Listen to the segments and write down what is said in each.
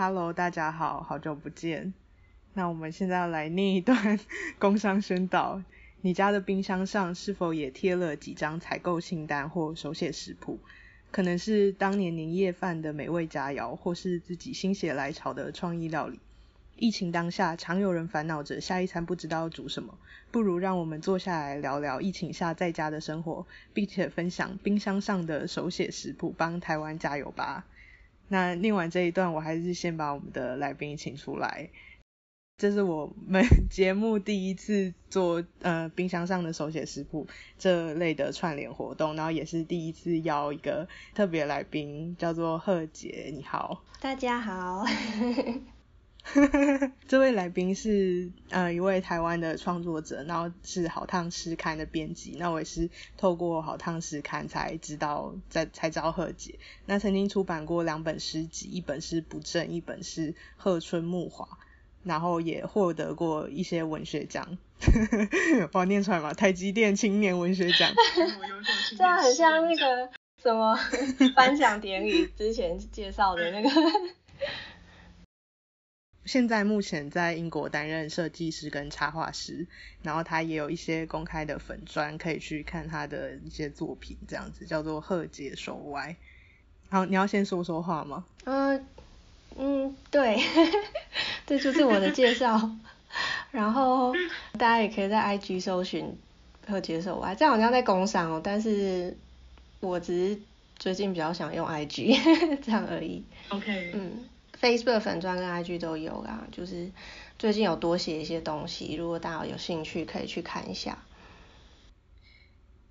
Hello，大家好，好久不见。那我们现在要来念一段工商宣导。你家的冰箱上是否也贴了几张采购清单或手写食谱？可能是当年年夜饭的美味佳肴，或是自己心血来潮的创意料理。疫情当下，常有人烦恼着下一餐不知道煮什么，不如让我们坐下来聊聊疫情下在家的生活，并且分享冰箱上的手写食谱，帮台湾加油吧。那念完这一段，我还是先把我们的来宾请出来。这是我们 节目第一次做呃冰箱上的手写食谱这类的串联活动，然后也是第一次邀一个特别来宾，叫做贺杰，你好。大家好。这位来宾是呃一位台湾的创作者，然后是好烫诗刊的编辑。那我也是透过好烫诗刊才知道，在才知道贺杰。那曾经出版过两本诗集，一本是不正，一本是贺春木华。然后也获得过一些文学奖，我念出来嘛？台积电青年文学奖。这样很像那个什么 颁奖典礼之前介绍的那个。现在目前在英国担任设计师跟插画师，然后他也有一些公开的粉砖，可以去看他的一些作品，这样子叫做贺杰手歪。好，你要先说说话吗？嗯嗯，对，这就是我的介绍。然后大家也可以在 IG 搜寻贺杰手歪，这样好像在工商哦，但是我只是最近比较想用 IG 这样而已。OK，嗯。Facebook 粉专跟 IG 都有啦，就是最近有多写一些东西，如果大家有兴趣可以去看一下。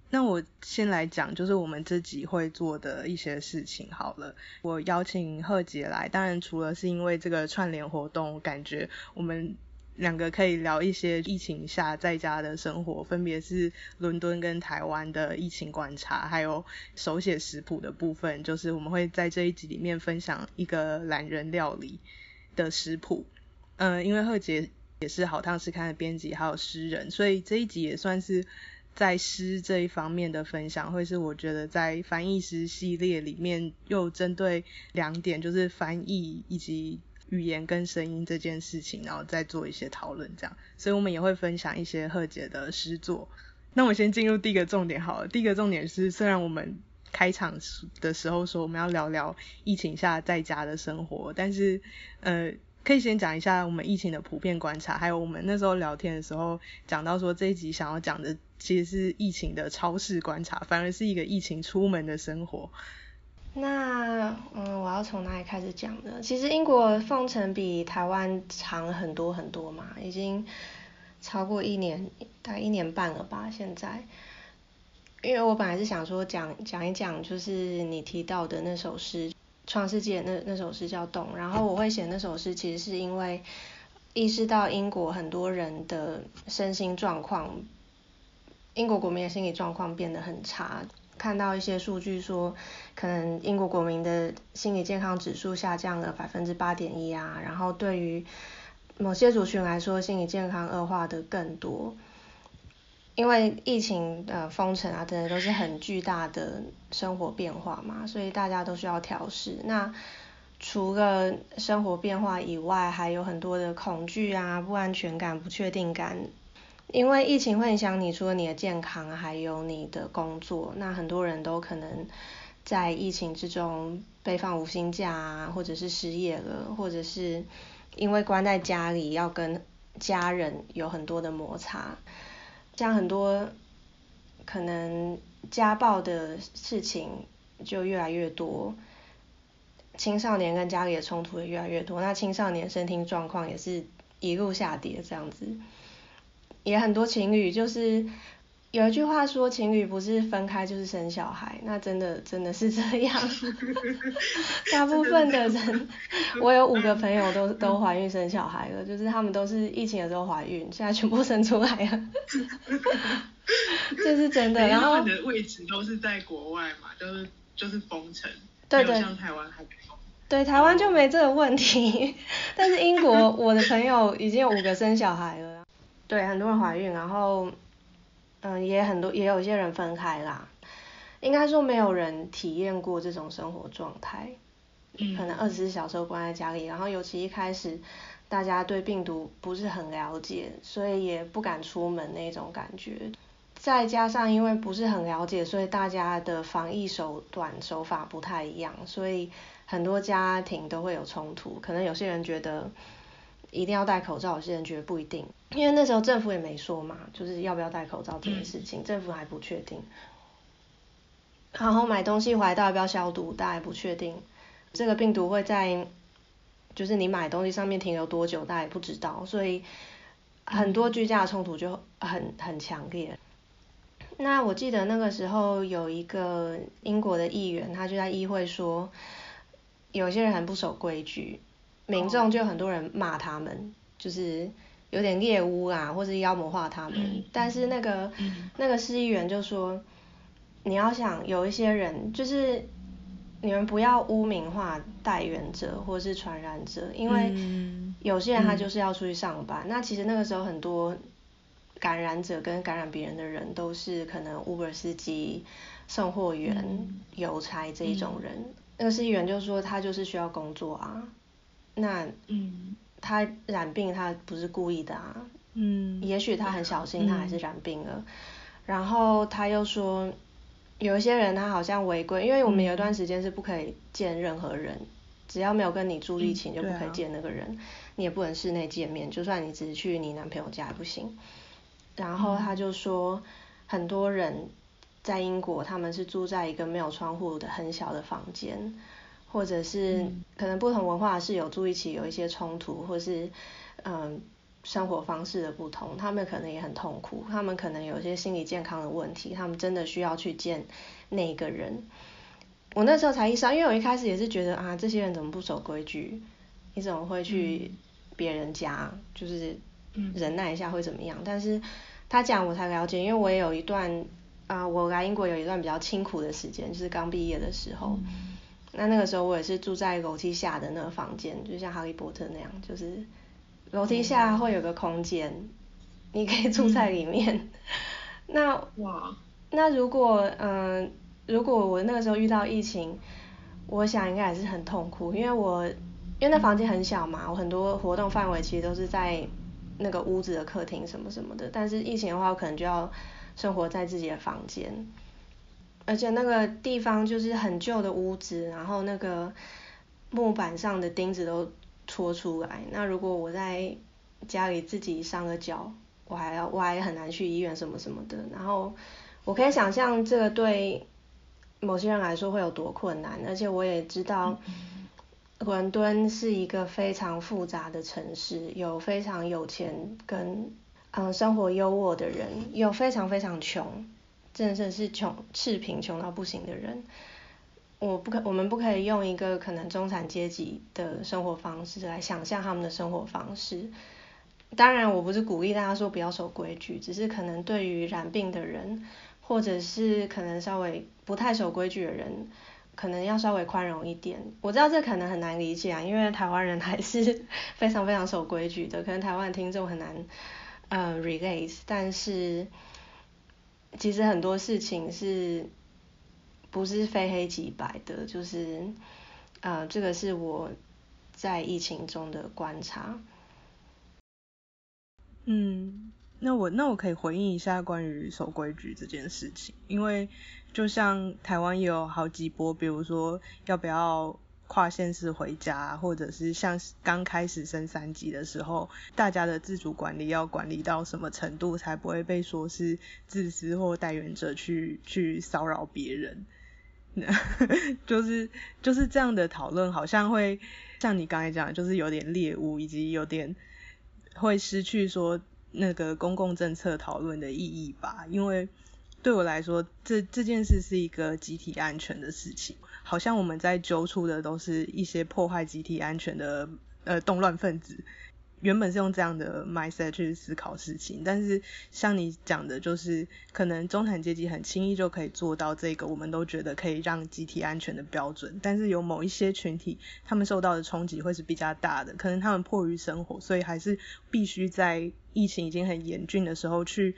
那我先来讲，就是我们自己会做的一些事情好了。我邀请贺杰来，当然除了是因为这个串联活动，感觉我们。两个可以聊一些疫情下在家的生活，分别是伦敦跟台湾的疫情观察，还有手写食谱的部分。就是我们会在这一集里面分享一个懒人料理的食谱。嗯，因为贺杰也是好汤诗刊的编辑，还有诗人，所以这一集也算是在诗这一方面的分享，会是我觉得在翻译诗系列里面又针对两点，就是翻译以及。语言跟声音这件事情，然后再做一些讨论，这样，所以我们也会分享一些贺姐的诗作。那我先进入第一个重点好了。第一个重点是，虽然我们开场的时候说我们要聊聊疫情下在家的生活，但是呃，可以先讲一下我们疫情的普遍观察，还有我们那时候聊天的时候讲到说这一集想要讲的其实是疫情的超市观察，反而是一个疫情出门的生活。那嗯，我要从哪里开始讲呢？其实英国奉城比台湾长很多很多嘛，已经超过一年，大概一年半了吧。现在，因为我本来是想说讲讲一讲，就是你提到的那首诗《创世纪》那那首诗叫《动》，然后我会写那首诗，其实是因为意识到英国很多人的身心状况，英国国民的心理状况变得很差。看到一些数据说，可能英国国民的心理健康指数下降了百分之八点一啊，然后对于某些族群来说，心理健康恶化的更多，因为疫情的封城啊等等都是很巨大的生活变化嘛，所以大家都需要调试。那除了生活变化以外，还有很多的恐惧啊、不安全感、不确定感。因为疫情会影响你，除了你的健康，还有你的工作。那很多人都可能在疫情之中被放无薪假啊，或者是失业了，或者是因为关在家里要跟家人有很多的摩擦，像很多可能家暴的事情就越来越多，青少年跟家里的冲突也越来越多。那青少年身体状况也是一路下跌这样子。也很多情侣就是有一句话说，情侣不是分开就是生小孩，那真的真的是这样。大部分的人，我有五个朋友都都怀孕生小孩了，就是他们都是疫情的时候怀孕，现在全部生出来了。这是真的。然后你的位置都是在国外嘛，就是就是封城，对对，像台湾还。对，台湾就没这个问题，但是英国我的朋友已经有五个生小孩了。对，很多人怀孕，然后，嗯，也很多，也有一些人分开啦。应该说没有人体验过这种生活状态。可能二十四小时关在家里，然后尤其一开始大家对病毒不是很了解，所以也不敢出门那种感觉。再加上因为不是很了解，所以大家的防疫手段手法不太一样，所以很多家庭都会有冲突。可能有些人觉得一定要戴口罩，有些人觉得不一定。因为那时候政府也没说嘛，就是要不要戴口罩这件事情，政府还不确定。然后买东西回来到底要不要消毒，大家也不确定。这个病毒会在就是你买东西上面停留多久，大家也不知道。所以很多居家的冲突就很很强烈。那我记得那个时候有一个英国的议员，他就在议会说，有些人很不守规矩，民众就很多人骂他们，就是有点猎巫啊，或者妖魔化他们。但是那个那个市议员就说，你要想有一些人，就是你们不要污名化带源者或是传染者，因为有些人他就是要出去上班。那其实那个时候很多。感染者跟感染别人的人都是可能 Uber 司机、送货员、邮差这一种人。那个司机员就说他就是需要工作啊，那嗯。他染病他不是故意的啊，嗯，也许他很小心他还是染病了。然后他又说有一些人他好像违规，因为我们有一段时间是不可以见任何人，只要没有跟你住一起就不可以见那个人，你也不能室内见面，就算你只是去你男朋友家也不行。然后他就说，很多人在英国，他们是住在一个没有窗户的很小的房间，或者是可能不同文化室友住一起有一些冲突，或是嗯生活方式的不同，他们可能也很痛苦，他们可能有一些心理健康的问题，他们真的需要去见那个人。我那时候才意识到，因为我一开始也是觉得啊，这些人怎么不守规矩？你怎么会去别人家？就是忍耐一下会怎么样？但是他讲我才了解，因为我也有一段啊，我来英国有一段比较清苦的时间，就是刚毕业的时候。那那个时候我也是住在楼梯下的那个房间，就像哈利波特那样，就是楼梯下会有个空间，你可以住在里面。那哇，那如果嗯，如果我那个时候遇到疫情，我想应该还是很痛苦，因为我因为那房间很小嘛，我很多活动范围其实都是在。那个屋子的客厅什么什么的，但是疫情的话，我可能就要生活在自己的房间，而且那个地方就是很旧的屋子，然后那个木板上的钉子都戳出来。那如果我在家里自己伤了脚，我还要我还很难去医院什么什么的。然后我可以想象这个对某些人来说会有多困难，而且我也知道。伦敦是一个非常复杂的城市，有非常有钱跟嗯生活优渥的人，有非常非常穷，真的是穷赤贫穷到不行的人。我不可，我们不可以用一个可能中产阶级的生活方式来想象他们的生活方式。当然，我不是鼓励大家说不要守规矩，只是可能对于染病的人，或者是可能稍微不太守规矩的人。可能要稍微宽容一点，我知道这可能很难理解啊，因为台湾人还是 非常非常守规矩的，可能台湾听众很难呃 relate，但是其实很多事情是不是非黑即白的，就是呃这个是我在疫情中的观察。嗯。那我那我可以回应一下关于守规矩这件事情，因为就像台湾也有好几波，比如说要不要跨县市回家，或者是像刚开始升三级的时候，大家的自主管理要管理到什么程度，才不会被说是自私或代言者去去骚扰别人，就是就是这样的讨论，好像会像你刚才讲，就是有点猎物，以及有点会失去说。那个公共政策讨论的意义吧，因为对我来说，这这件事是一个集体安全的事情，好像我们在揪出的都是一些破坏集体安全的呃动乱分子。原本是用这样的 mindset 去思考事情，但是像你讲的，就是可能中产阶级很轻易就可以做到这个，我们都觉得可以让集体安全的标准。但是有某一些群体，他们受到的冲击会是比较大的，可能他们迫于生活，所以还是必须在疫情已经很严峻的时候去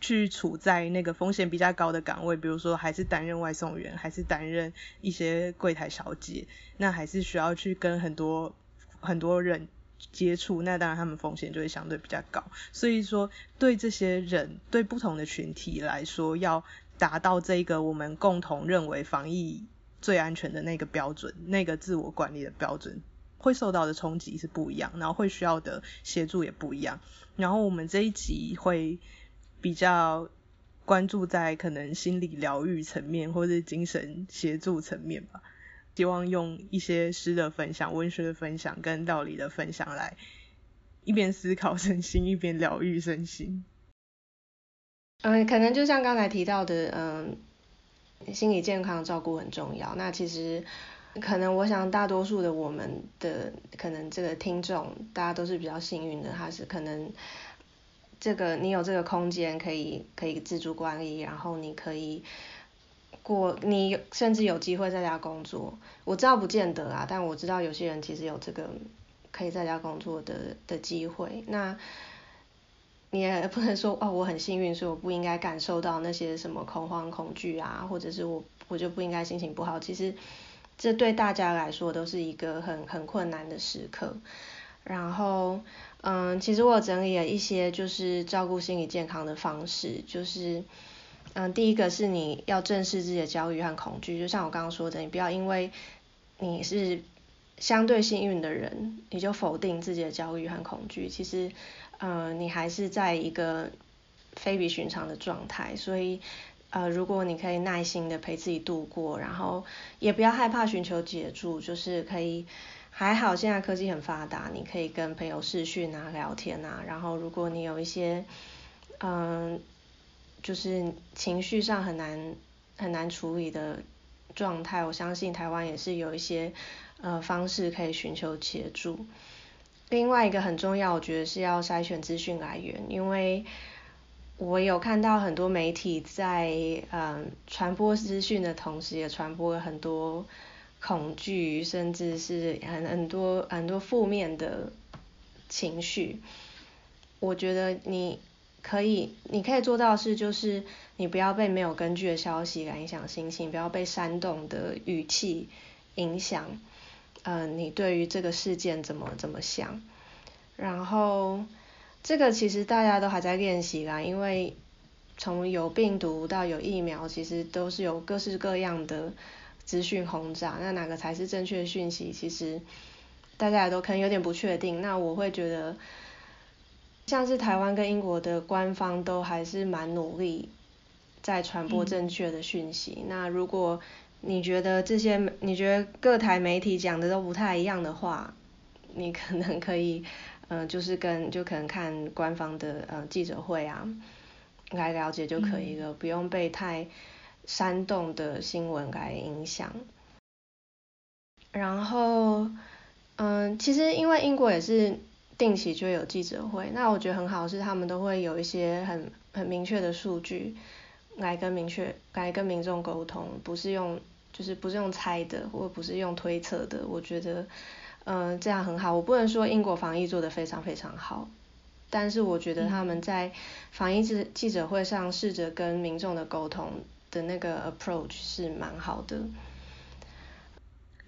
去处在那个风险比较高的岗位，比如说还是担任外送员，还是担任一些柜台小姐，那还是需要去跟很多很多人接触，那当然他们风险就会相对比较高。所以说，对这些人，对不同的群体来说，要达到这个我们共同认为防疫最安全的那个标准，那个自我管理的标准，会受到的冲击是不一样，然后会需要的协助也不一样。然后我们这一集会。比较关注在可能心理疗愈层面，或者精神协助层面吧。希望用一些诗的分享、文学的分享跟道理的分享来一边思考身心，一边疗愈身心。嗯，可能就像刚才提到的，嗯，心理健康照顾很重要。那其实可能我想大多数的我们的可能这个听众，大家都是比较幸运的，他是可能。这个你有这个空间可以可以自主管理，然后你可以过你甚至有机会在家工作。我知道不见得啊，但我知道有些人其实有这个可以在家工作的的机会。那你也不能说哦，我很幸运，所以我不应该感受到那些什么恐慌、恐惧啊，或者是我我就不应该心情不好。其实这对大家来说都是一个很很困难的时刻。然后。嗯，其实我整理了一些就是照顾心理健康的方式，就是嗯，第一个是你要正视自己的焦虑和恐惧，就像我刚刚说的，你不要因为你是相对幸运的人，你就否定自己的焦虑和恐惧。其实，嗯，你还是在一个非比寻常的状态，所以呃，如果你可以耐心的陪自己度过，然后也不要害怕寻求协助，就是可以。还好现在科技很发达，你可以跟朋友视讯啊、聊天啊。然后如果你有一些，嗯，就是情绪上很难很难处理的状态，我相信台湾也是有一些呃方式可以寻求协助。另外一个很重要，我觉得是要筛选资讯来源，因为我有看到很多媒体在嗯传播资讯的同时，也传播了很多。恐惧，甚至是很很多很多负面的情绪。我觉得你可以，你可以做到是，就是你不要被没有根据的消息来影响心情，不要被煽动的语气影响。嗯，你对于这个事件怎么怎么想？然后这个其实大家都还在练习啦，因为从有病毒到有疫苗，其实都是有各式各样的。资讯轰炸，那哪个才是正确的讯息？其实大家也都可能有点不确定。那我会觉得，像是台湾跟英国的官方都还是蛮努力在传播正确的讯息。那如果你觉得这些，你觉得各台媒体讲的都不太一样的话，你可能可以，嗯，就是跟就可能看官方的呃记者会啊，来了解就可以了，不用被太。煽动的新闻来影响，然后，嗯，其实因为英国也是定期就有记者会，那我觉得很好是他们都会有一些很很明确的数据来跟明确来跟民众沟通，不是用就是不是用猜的，或不是用推测的，我觉得，嗯，这样很好。我不能说英国防疫做得非常非常好，但是我觉得他们在防疫记记者会上试着跟民众的沟通。的那个 approach 是蛮好的，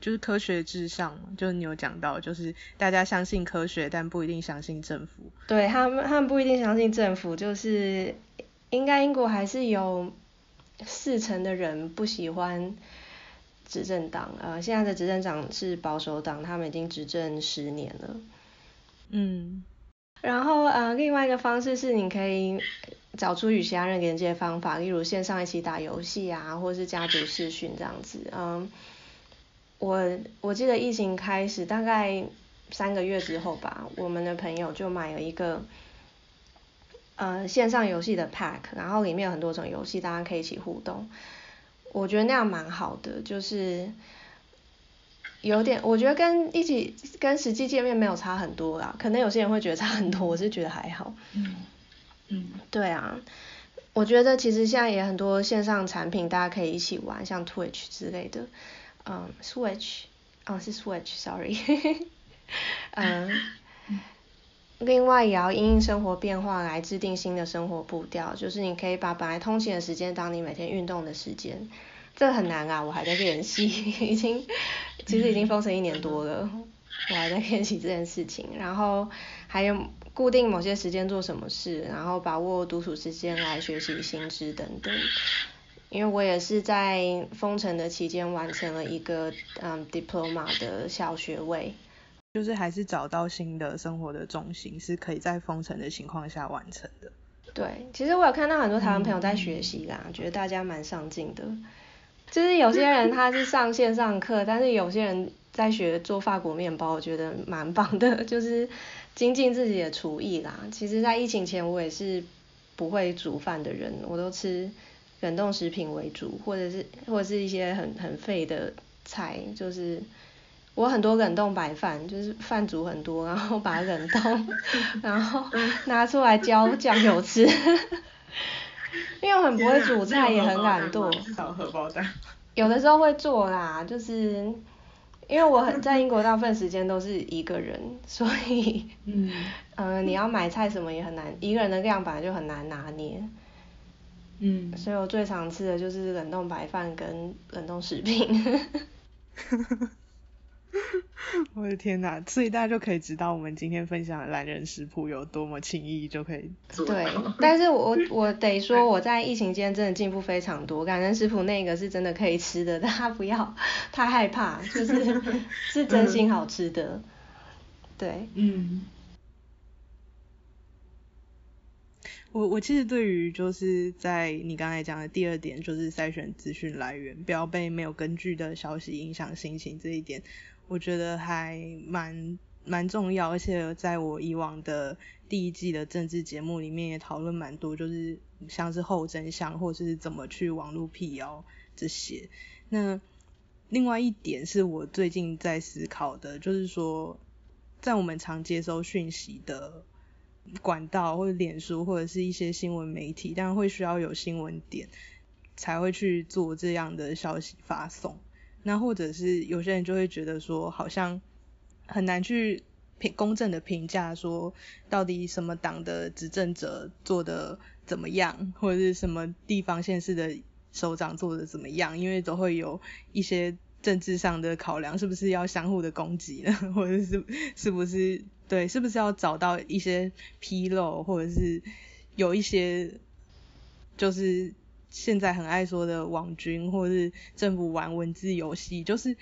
就是科学至上，就是你有讲到，就是大家相信科学，但不一定相信政府。对他们，他们不一定相信政府，就是应该英国还是有四成的人不喜欢执政党，呃，现在的执政党是保守党，他们已经执政十年了。嗯，然后呃，另外一个方式是你可以。找出与其他人连接的方法，例如线上一起打游戏啊，或者是家族视讯这样子。嗯，我我记得疫情开始大概三个月之后吧，我们的朋友就买了一个呃线上游戏的 pack，然后里面有很多种游戏，大家可以一起互动。我觉得那样蛮好的，就是有点，我觉得跟一起跟实际见面没有差很多啦。可能有些人会觉得差很多，我是觉得还好。嗯。嗯，对啊，我觉得其实现在也很多线上产品，大家可以一起玩，像 Twitch 之类的，嗯，Switch，哦是 Switch，sorry，嗯，另外也要因应生活变化来制定新的生活步调，就是你可以把本来通勤的时间当你每天运动的时间，这很难啊，我还在练习，已经其实已经封城一年多了，我还 在练习这件事情，然后还有固定某些时间做什么事，然后把握独处时间来学习新知等等。因为我也是在封城的期间完成了一个嗯 diploma 的小学位。就是还是找到新的生活的重心，是可以在封城的情况下完成的。对，其实我有看到很多台湾朋友在学习啦，觉得大家蛮上进的。就是有些人他是上线上课，但是有些人在学做法国面包，我觉得蛮棒的，就是精进自己的厨艺啦。其实，在疫情前我也是不会煮饭的人，我都吃冷冻食品为主，或者是或者是一些很很废的菜，就是。我很多冷冻白饭，就是饭煮很多，然后把它冷冻，然后拿出来浇酱油吃。因为我很不会煮菜，也很懒惰。小荷包蛋。有的时候会做啦，就是因为我很在英国大部分时间都是一个人，所以嗯，呃，你要买菜什么也很难，一个人的量本来就很难拿捏。嗯。所以我最常吃的就是冷冻白饭跟冷冻食品。我的天哪！所以大家就可以知道我们今天分享的懒人食谱有多么轻易就可以做。对，但是我我得说我在疫情间真的进步非常多。懒人食谱那个是真的可以吃的，大家不要太害怕，就是 是真心好吃的。对。嗯。我我其实对于就是在你刚才讲的第二点，就是筛选资讯来源，不要被没有根据的消息影响心情这一点。我觉得还蛮蛮重要，而且在我以往的第一季的政治节目里面也讨论蛮多，就是像是后真相或者是怎么去网络辟谣这些。那另外一点是我最近在思考的，就是说在我们常接收讯息的管道或者脸书或者是一些新闻媒体，但会需要有新闻点才会去做这样的消息发送。那或者是有些人就会觉得说，好像很难去评公正的评价说，到底什么党的执政者做的怎么样，或者是什么地方县市的首长做的怎么样，因为都会有一些政治上的考量，是不是要相互的攻击呢？或者是是不是对，是不是要找到一些纰漏，或者是有一些就是。现在很爱说的网军，或是政府玩文字游戏，就是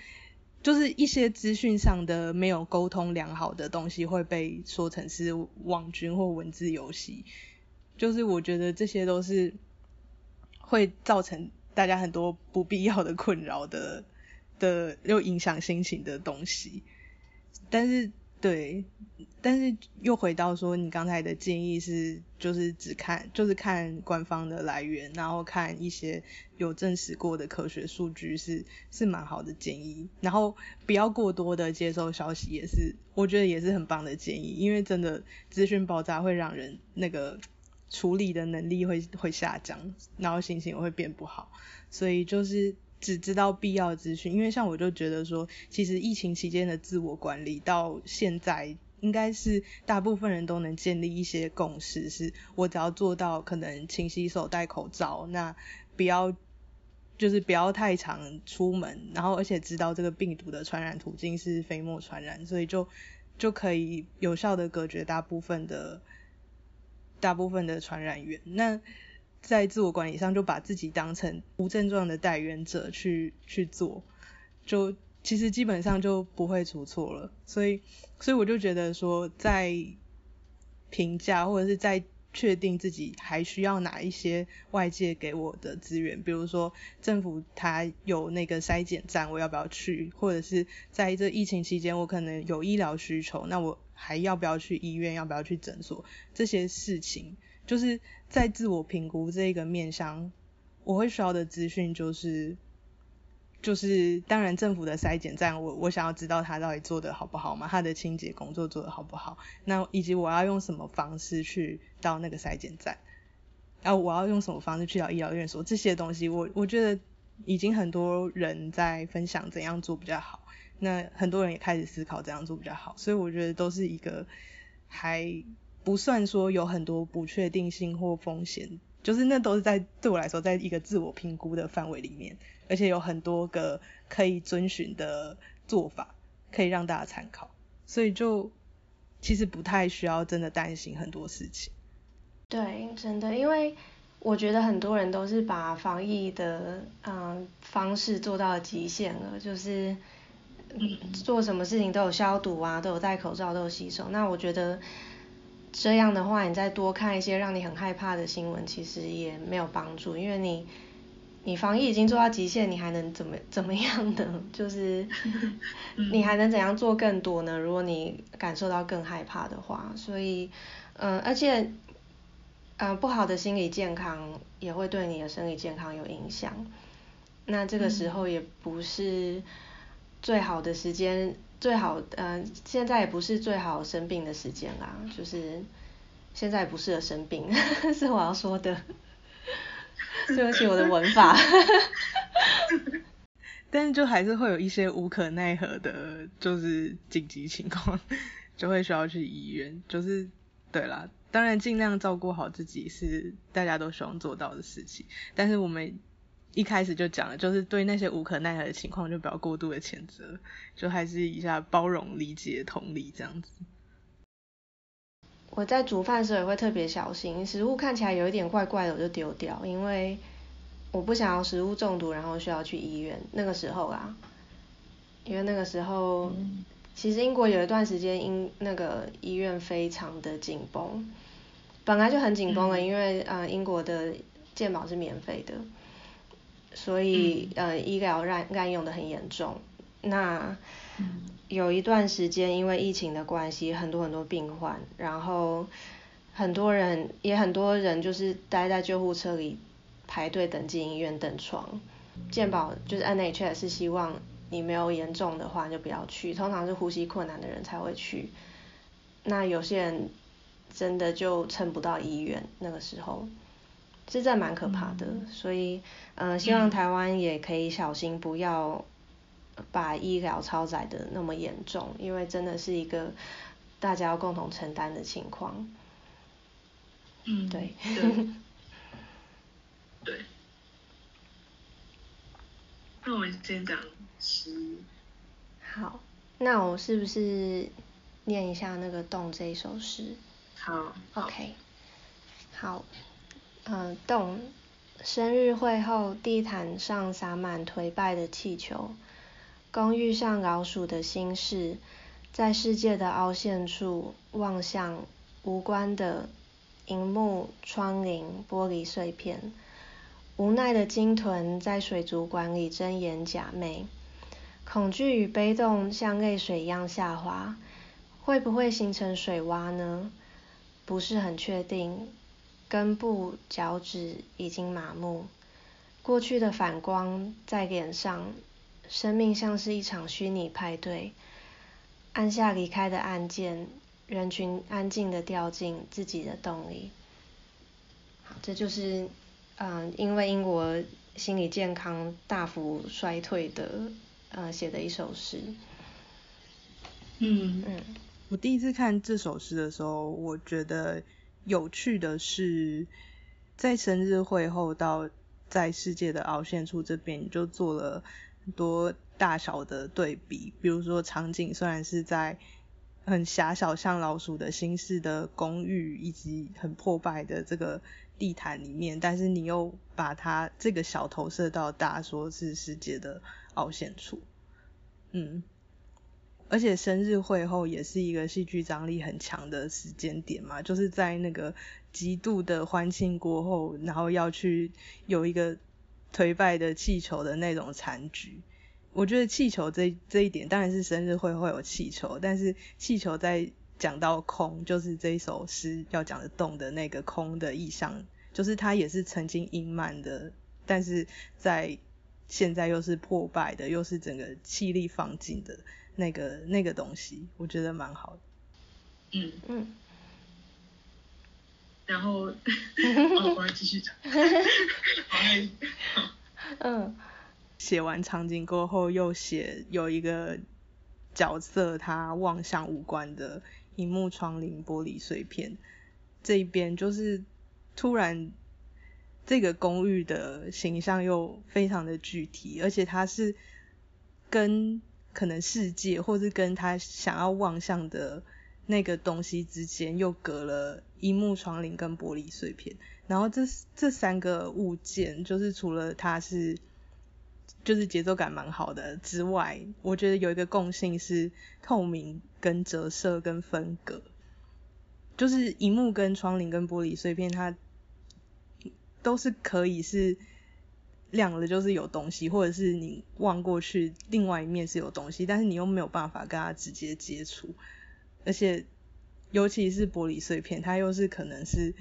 就是一些资讯上的没有沟通良好的东西，会被说成是网军或文字游戏。就是我觉得这些都是会造成大家很多不必要的困扰的的又影响心情的东西，但是。对，但是又回到说，你刚才的建议是，就是只看，就是看官方的来源，然后看一些有证实过的科学数据，是是蛮好的建议。然后不要过多的接收消息，也是我觉得也是很棒的建议，因为真的资讯爆炸会让人那个处理的能力会会下降，然后心情会变不好，所以就是。只知道必要资讯，因为像我就觉得说，其实疫情期间的自我管理到现在，应该是大部分人都能建立一些共识，是我只要做到可能勤洗手、戴口罩，那不要就是不要太常出门，然后而且知道这个病毒的传染途径是飞沫传染，所以就就可以有效的隔绝大部分的大部分的传染源。那在自我管理上，就把自己当成无症状的代言者去去做，就其实基本上就不会出错了。所以，所以我就觉得说，在评价或者是在确定自己还需要哪一些外界给我的资源，比如说政府它有那个筛检站，我要不要去？或者是在这疫情期间，我可能有医疗需求，那我还要不要去医院？要不要去诊所？这些事情。就是在自我评估这一个面向，我会需要的资讯就是，就是当然政府的筛检站，我我想要知道他到底做的好不好嘛，他的清洁工作做的好不好，那以及我要用什么方式去到那个筛检站，然后我要用什么方式去到医疗院所，这些东西我我觉得已经很多人在分享怎样做比较好，那很多人也开始思考怎样做比较好，所以我觉得都是一个。还不算说有很多不确定性或风险，就是那都是在对我来说，在一个自我评估的范围里面，而且有很多个可以遵循的做法，可以让大家参考，所以就其实不太需要真的担心很多事情。对，真的，因为我觉得很多人都是把防疫的嗯方式做到极限了，就是 做什么事情都有消毒啊，都有戴口罩，都有洗手。那我觉得这样的话，你再多看一些让你很害怕的新闻，其实也没有帮助，因为你你防疫已经做到极限，你还能怎么 怎么样呢？就是你还能怎样做更多呢？如果你感受到更害怕的话，所以嗯，而且。嗯，不好的心理健康也会对你的生理健康有影响。那这个时候也不是最好的时间，最好嗯，现在也不是最好生病的时间啦，就是现在不适合生病，是我要说的。对不起我的文法。但是就还是会有一些无可奈何的，就是紧急情况，就会需要去医院。就是对啦。当然，尽量照顾好自己是大家都希望做到的事情。但是我们一开始就讲了，就是对那些无可奈何的情况，就不要过度的谴责，就还是一下包容、理解、同理这样子。我在煮饭时候也会特别小心，食物看起来有一点怪怪的，我就丢掉，因为我不想要食物中毒，然后需要去医院。那个时候啊，因为那个时候。其实英国有一段时间，英那个医院非常的紧绷，本来就很紧绷了，因为呃英国的健保是免费的，所以呃医疗滥滥用的很严重。那有一段时间，因为疫情的关系，很多很多病患，然后很多人也很多人就是待在救护车里排队等进医院等床。健保就是 NHS 是希望。你没有严重的话就不要去，通常是呼吸困难的人才会去。那有些人真的就撑不到医院，那个时候，是真蛮可怕的。所以，嗯，希望台湾也可以小心，不要把医疗超载的那么严重，因为真的是一个大家要共同承担的情况。嗯，对。对。那我们先讲。诗。好，那我是不是念一下那个洞这一首诗？好。OK。好，嗯，洞，生日会后，地毯上洒满颓败的气球，公寓上老鼠的心事，在世界的凹陷处望向无关的荧幕、窗棂、玻璃碎片，无奈的鲸豚在水族馆里睁眼假寐。恐惧与悲痛像泪水一样下滑，会不会形成水洼呢？不是很确定。根部、脚趾已经麻木，过去的反光在脸上，生命像是一场虚拟派对。按下离开的按键，人群安静的掉进自己的洞里。这就是嗯，因为英国心理健康大幅衰退的。呃，写的一首诗。嗯嗯，我第一次看这首诗的时候，我觉得有趣的是，在生日会后到在世界的凹陷处这边，就做了很多大小的对比。比如说，场景虽然是在很狭小像老鼠的心事的公寓，以及很破败的这个地毯里面，但是你又把它这个小投射到大，说是世界的。凹陷处，嗯，而且生日会后也是一个戏剧张力很强的时间点嘛，就是在那个极度的欢庆过后，然后要去有一个颓败的气球的那种残局。我觉得气球这这一点当然是生日会会有气球，但是气球在讲到空，就是这一首诗要讲的动的那个空的意象，就是它也是曾经阴满的，但是在现在又是破败的，又是整个气力放尽的那个那个东西，我觉得蛮好的。嗯嗯。然后，我继续讲。嗯。写完场景过后，又写有一个角色他望向无关的荧幕窗棂玻璃碎片这一边，就是突然这个公寓的形象又非常的具体，而且它是跟可能世界，或是跟他想要望向的那个东西之间又隔了荧幕窗棂跟玻璃碎片，然后这这三个物件，就是除了它是。就是节奏感蛮好的之外，我觉得有一个共性是透明、跟折射、跟分隔。就是荧幕跟窗棂跟玻璃碎片，它都是可以是亮了，就是有东西，或者是你望过去另外一面是有东西，但是你又没有办法跟它直接接触。而且尤其是玻璃碎片，它又是可能是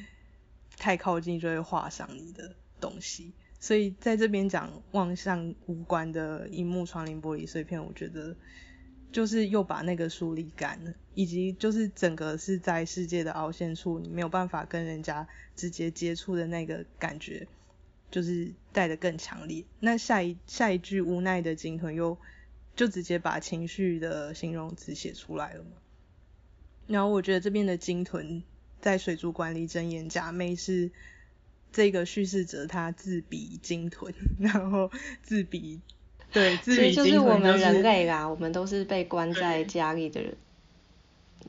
太靠近就会划伤你的东西。所以在这边讲望向无关的荧幕窗棂玻璃碎片，我觉得就是又把那个疏离感，以及就是整个是在世界的凹陷处，你没有办法跟人家直接接触的那个感觉，就是带的更强烈。那下一下一句无奈的鲸豚又就直接把情绪的形容词写出来了嘛。然后我觉得这边的鲸豚在水族馆里真眼假寐是。这个叙事者他自比鲸豚，然后自比对自比鲸豚就是我们人类啦，我们都是被关在家里的人，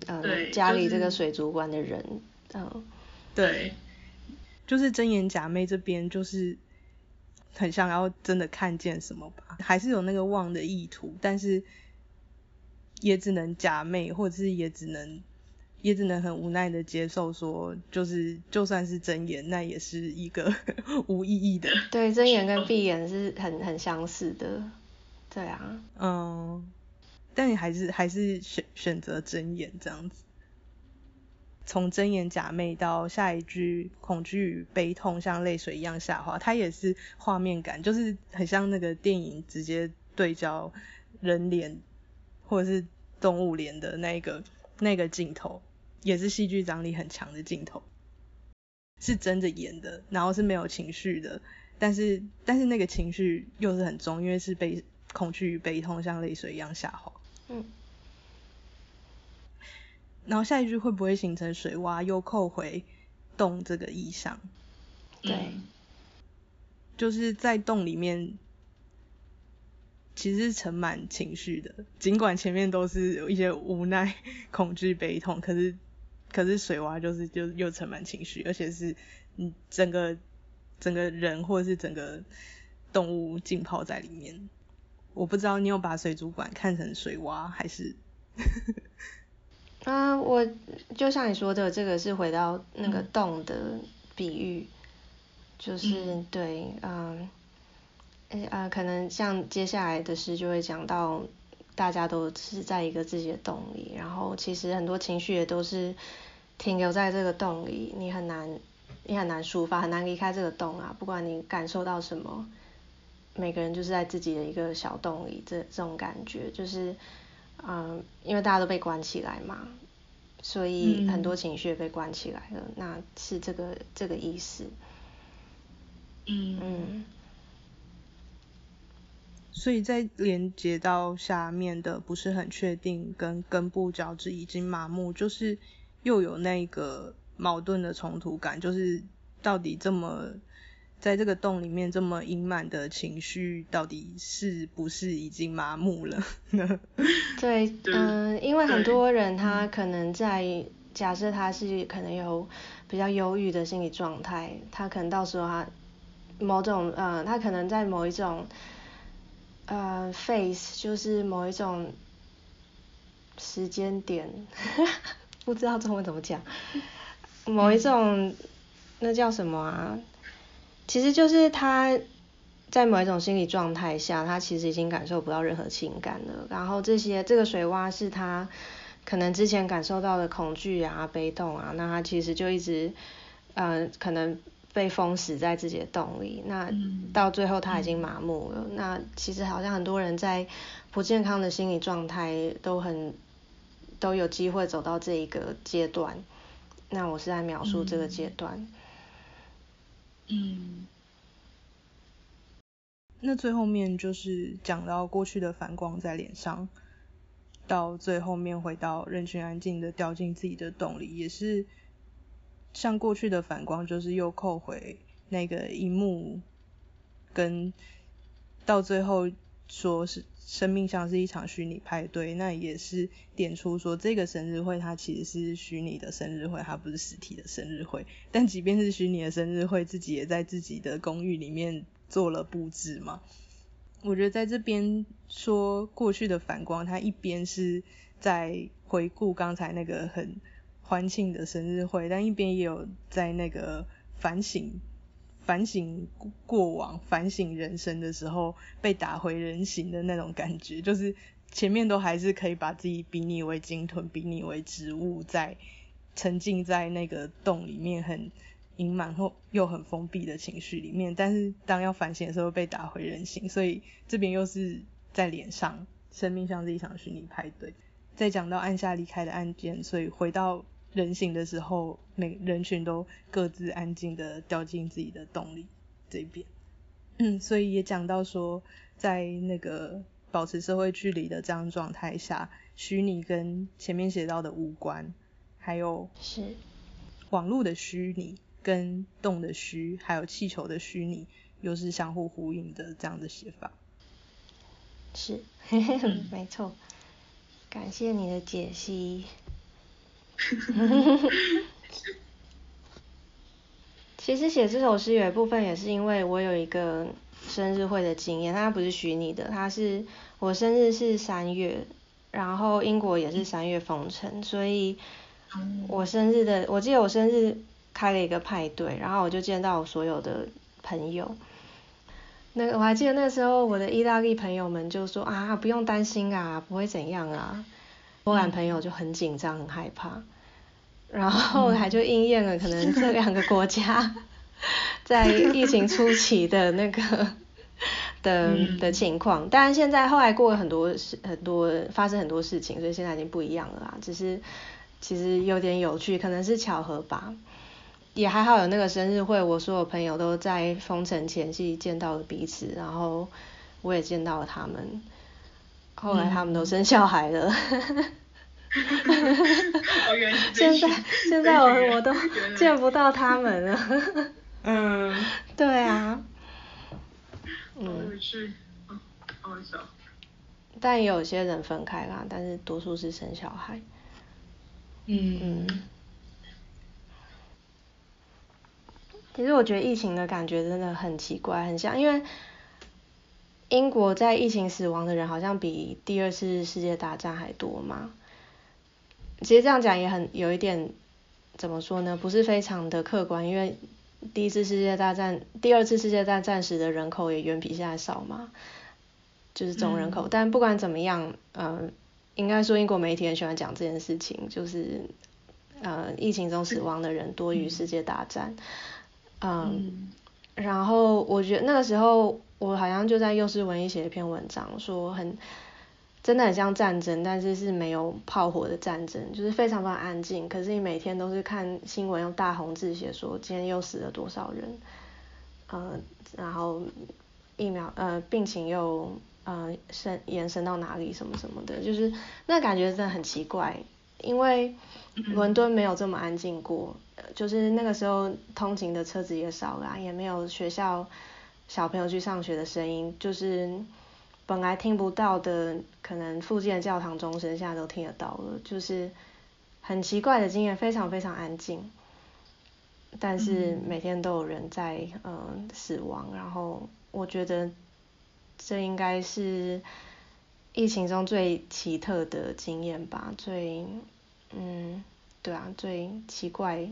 呃，家里这个水族馆的人，嗯，对，就是真眼假寐这边就是很想要真的看见什么吧，还是有那个望的意图，但是也只能假寐，或者是也只能。也只能很无奈的接受，说就是就算是睁眼，那也是一个 无意义的。对，睁眼跟闭眼是很很相似的。对啊。嗯。但你还是还是选选择睁眼这样子。从睁眼假寐到下一句恐惧与悲痛像泪水一样下滑，它也是画面感，就是很像那个电影直接对焦人脸或者是动物脸的那个那个镜头。也是戏剧张力很强的镜头，是真的演的，然后是没有情绪的，但是但是那个情绪又是很重，因为是被恐惧与悲痛像泪水一样下滑。嗯。然后下一句会不会形成水洼，又扣回洞这个意象？对。就是在洞里面，其实是盛满情绪的，尽管前面都是有一些无奈、恐惧、悲痛，可是。可是水洼就是就又盛满情绪，而且是嗯整个整个人或者是整个动物浸泡在里面。我不知道你有把水族馆看成水洼还是？啊，我就像你说的，这个是回到那个洞的比喻，就是对，嗯，呃，可能像接下来的事就会讲到。大家都是在一个自己的洞里，然后其实很多情绪也都是停留在这个洞里，你很难，你很难抒发，很难离开这个洞啊。不管你感受到什么，每个人就是在自己的一个小洞里，这这种感觉就是，嗯，因为大家都被关起来嘛，所以很多情绪也被关起来了，那是这个这个意思。嗯嗯。所以在连接到下面的不是很确定，跟根部角质已经麻木，就是又有那个矛盾的冲突感，就是到底这么在这个洞里面这么隐满的情绪，到底是不是已经麻木了？对，嗯，因为很多人他可能在假设他是可能有比较忧郁的心理状态，他可能到时候他某种呃，他可能在某一种。呃，face 就是某一种时间点，不知道中文怎么讲，某一种那叫什么啊？其实就是他在某一种心理状态下，他其实已经感受不到任何情感了。然后这些这个水洼是他可能之前感受到的恐惧啊、悲痛啊，那他其实就一直呃可能。被封死在自己的洞里，那到最后他已经麻木了。那其实好像很多人在不健康的心理状态都很都有机会走到这一个阶段。那我是在描述这个阶段。嗯。那最后面就是讲到过去的反光在脸上，到最后面回到人群安静的掉进自己的洞里，也是像过去的反光，就是又扣回那个一幕，跟到最后说是生命像是一场虚拟派对，那也是点出说这个生日会它其实是虚拟的生日会，它不是实体的生日会。但即便是虚拟的生日会，自己也在自己的公寓里面做了布置嘛。我觉得在这边说过去的反光，它一边是在回顾刚才那个很欢庆的生日会，但一边也有在那个反省、反省过往、反省人生的时候被打回人形的那种感觉。就是前面都还是可以把自己比拟为鲸豚、比拟为植物，在沉浸在那个洞里面很。隐瞒后又很封闭的情绪里面，但是当要反省的时候被打回人形，所以这边又是在脸上，生命像是一场虚拟派对。再讲到按下离开的按键，所以回到人行的时候，每人群都各自安静的掉进自己的洞里这边。嗯，所以也讲到说，在那个保持社会距离的这样状态下，虚拟跟前面写到的无关，还有是网络的虚拟。跟动的虚，还有气球的虚拟，又是相互呼应的这样的写法。是，没错。感谢你的解析。其实写这首诗有一部分也是因为我有一个生日会的经验，它不是虚拟的，它是我生日是三月，然后英国也是三月封城，所以我生日的，我记得我生日。开了一个派对，然后我就见到我所有的朋友。那个我还记得那时候我的意大利朋友们就说啊，不用担心啊，不会怎样啊。波兰朋友就很紧张很害怕，然后还就应验了可能这两个国家 在疫情初期的那个的的情况。当然现在后来过了很多事，很多发生很多事情，所以现在已经不一样了啦。只是其实有点有趣，可能是巧合吧。也还好有那个生日会，我所有朋友都在封城前夕见到了彼此，然后我也见到了他们，后来他们都生小孩了。现在现在我我都 见不到他们了。嗯，对啊。嗯。但也有些人分开啦，但是多数是生小孩。嗯。其实我觉得疫情的感觉真的很奇怪，很像，因为英国在疫情死亡的人好像比第二次世界大战还多嘛。其实这样讲也很有一点怎么说呢？不是非常的客观，因为第一次世界大战、第二次世界大战时的人口也远比现在少嘛，就是总人口。但不管怎么样，嗯，应该说英国媒体很喜欢讲这件事情，就是呃，疫情中死亡的人多于世界大战。嗯，然后我觉得那个时候我好像就在幼师文艺写一篇文章，说很真的很像战争，但是是没有炮火的战争，就是非常非常安静。可是你每天都是看新闻用大红字写说今天又死了多少人，呃，然后疫苗呃病情又呃伸延伸到哪里什么什么的，就是那感觉真的很奇怪，因为伦敦没有这么安静过。就是那个时候，通勤的车子也少了，也没有学校小朋友去上学的声音，就是本来听不到的，可能附近的教堂钟声现在都听得到了，就是很奇怪的经验，非常非常安静，但是每天都有人在嗯死亡，然后我觉得这应该是疫情中最奇特的经验吧，最嗯对啊最奇怪。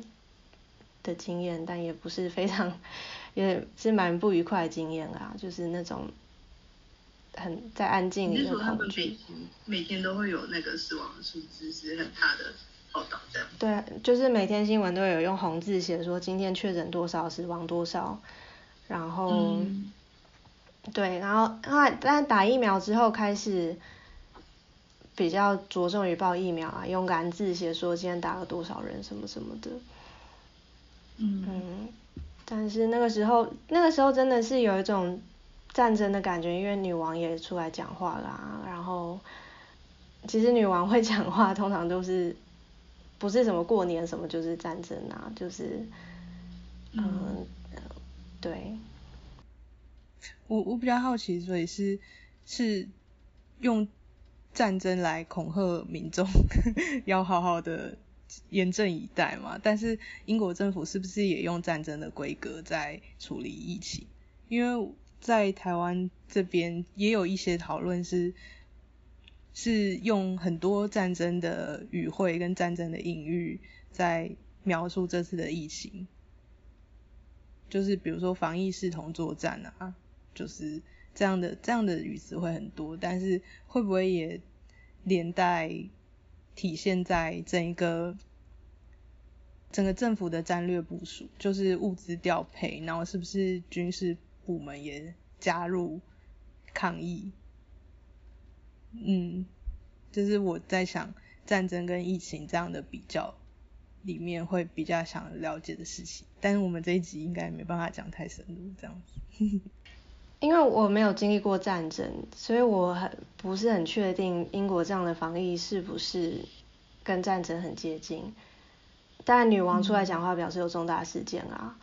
的经验，但也不是非常，也是蛮不愉快的经验啊，就是那种很在安静里的恐惧。每天都会有那个死亡数字是很大的报道，这样。对，就是每天新闻都有用红字写说今天确诊多少，死亡多少，然后，对，然后后来但打疫苗之后开始比较着重于报疫苗啊，用蓝字写说今天打了多少人什么什么的。嗯，但是那个时候，那个时候真的是有一种战争的感觉，因为女王也出来讲话啦，然后其实女王会讲话，通常都是不是什么过年什么，就是战争啊，就是嗯，对。我我比较好奇，所以是是用战争来恐吓民众，要好好的严阵以待嘛？但是英国政府是不是也用战争的规格在处理疫情？因为在台湾这边也有一些讨论是是用很多战争的语汇跟战争的隐喻在描述这次的疫情，就是比如说防疫视同作战啊。就是这样的，这样的语词会很多，但是会不会也连带体现在整一个整个政府的战略部署，就是物资调配，然后是不是军事部门也加入抗议？嗯，就是我在想战争跟疫情这样的比较里面会比较想了解的事情，但是我们这一集应该没办法讲太深入这样子。因为我没有经历过战争，所以我很不是很确定英国这样的防疫是不是跟战争很接近。但女王出来讲话表示有重大事件啊，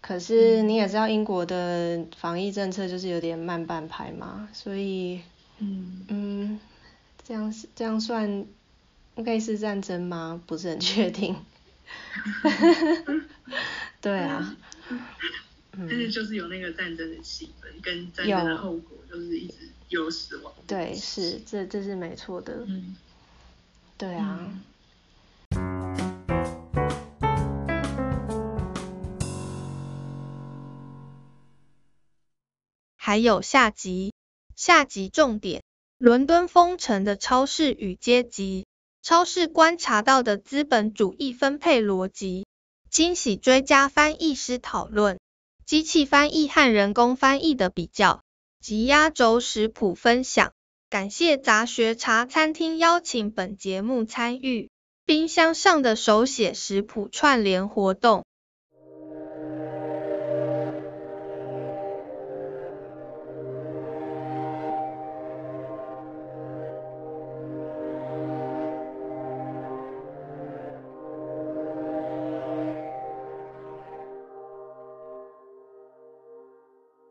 可是你也知道英国的防疫政策就是有点慢半拍嘛，所以嗯嗯，这样这样算类似战争吗？不是很确定。对啊。但是就是有那个战争的气氛，跟战争的后果，就是一直有死亡。对，是，这这是没错的。嗯，对啊。还有下集，下集重点：伦敦封城的超市与阶级，超市观察到的资本主义分配逻辑，惊喜追加翻译师讨论。机器翻译和人工翻译的比较。及压轴食谱分享，感谢杂学茶餐厅邀请本节目参与。冰箱上的手写食谱串联活动。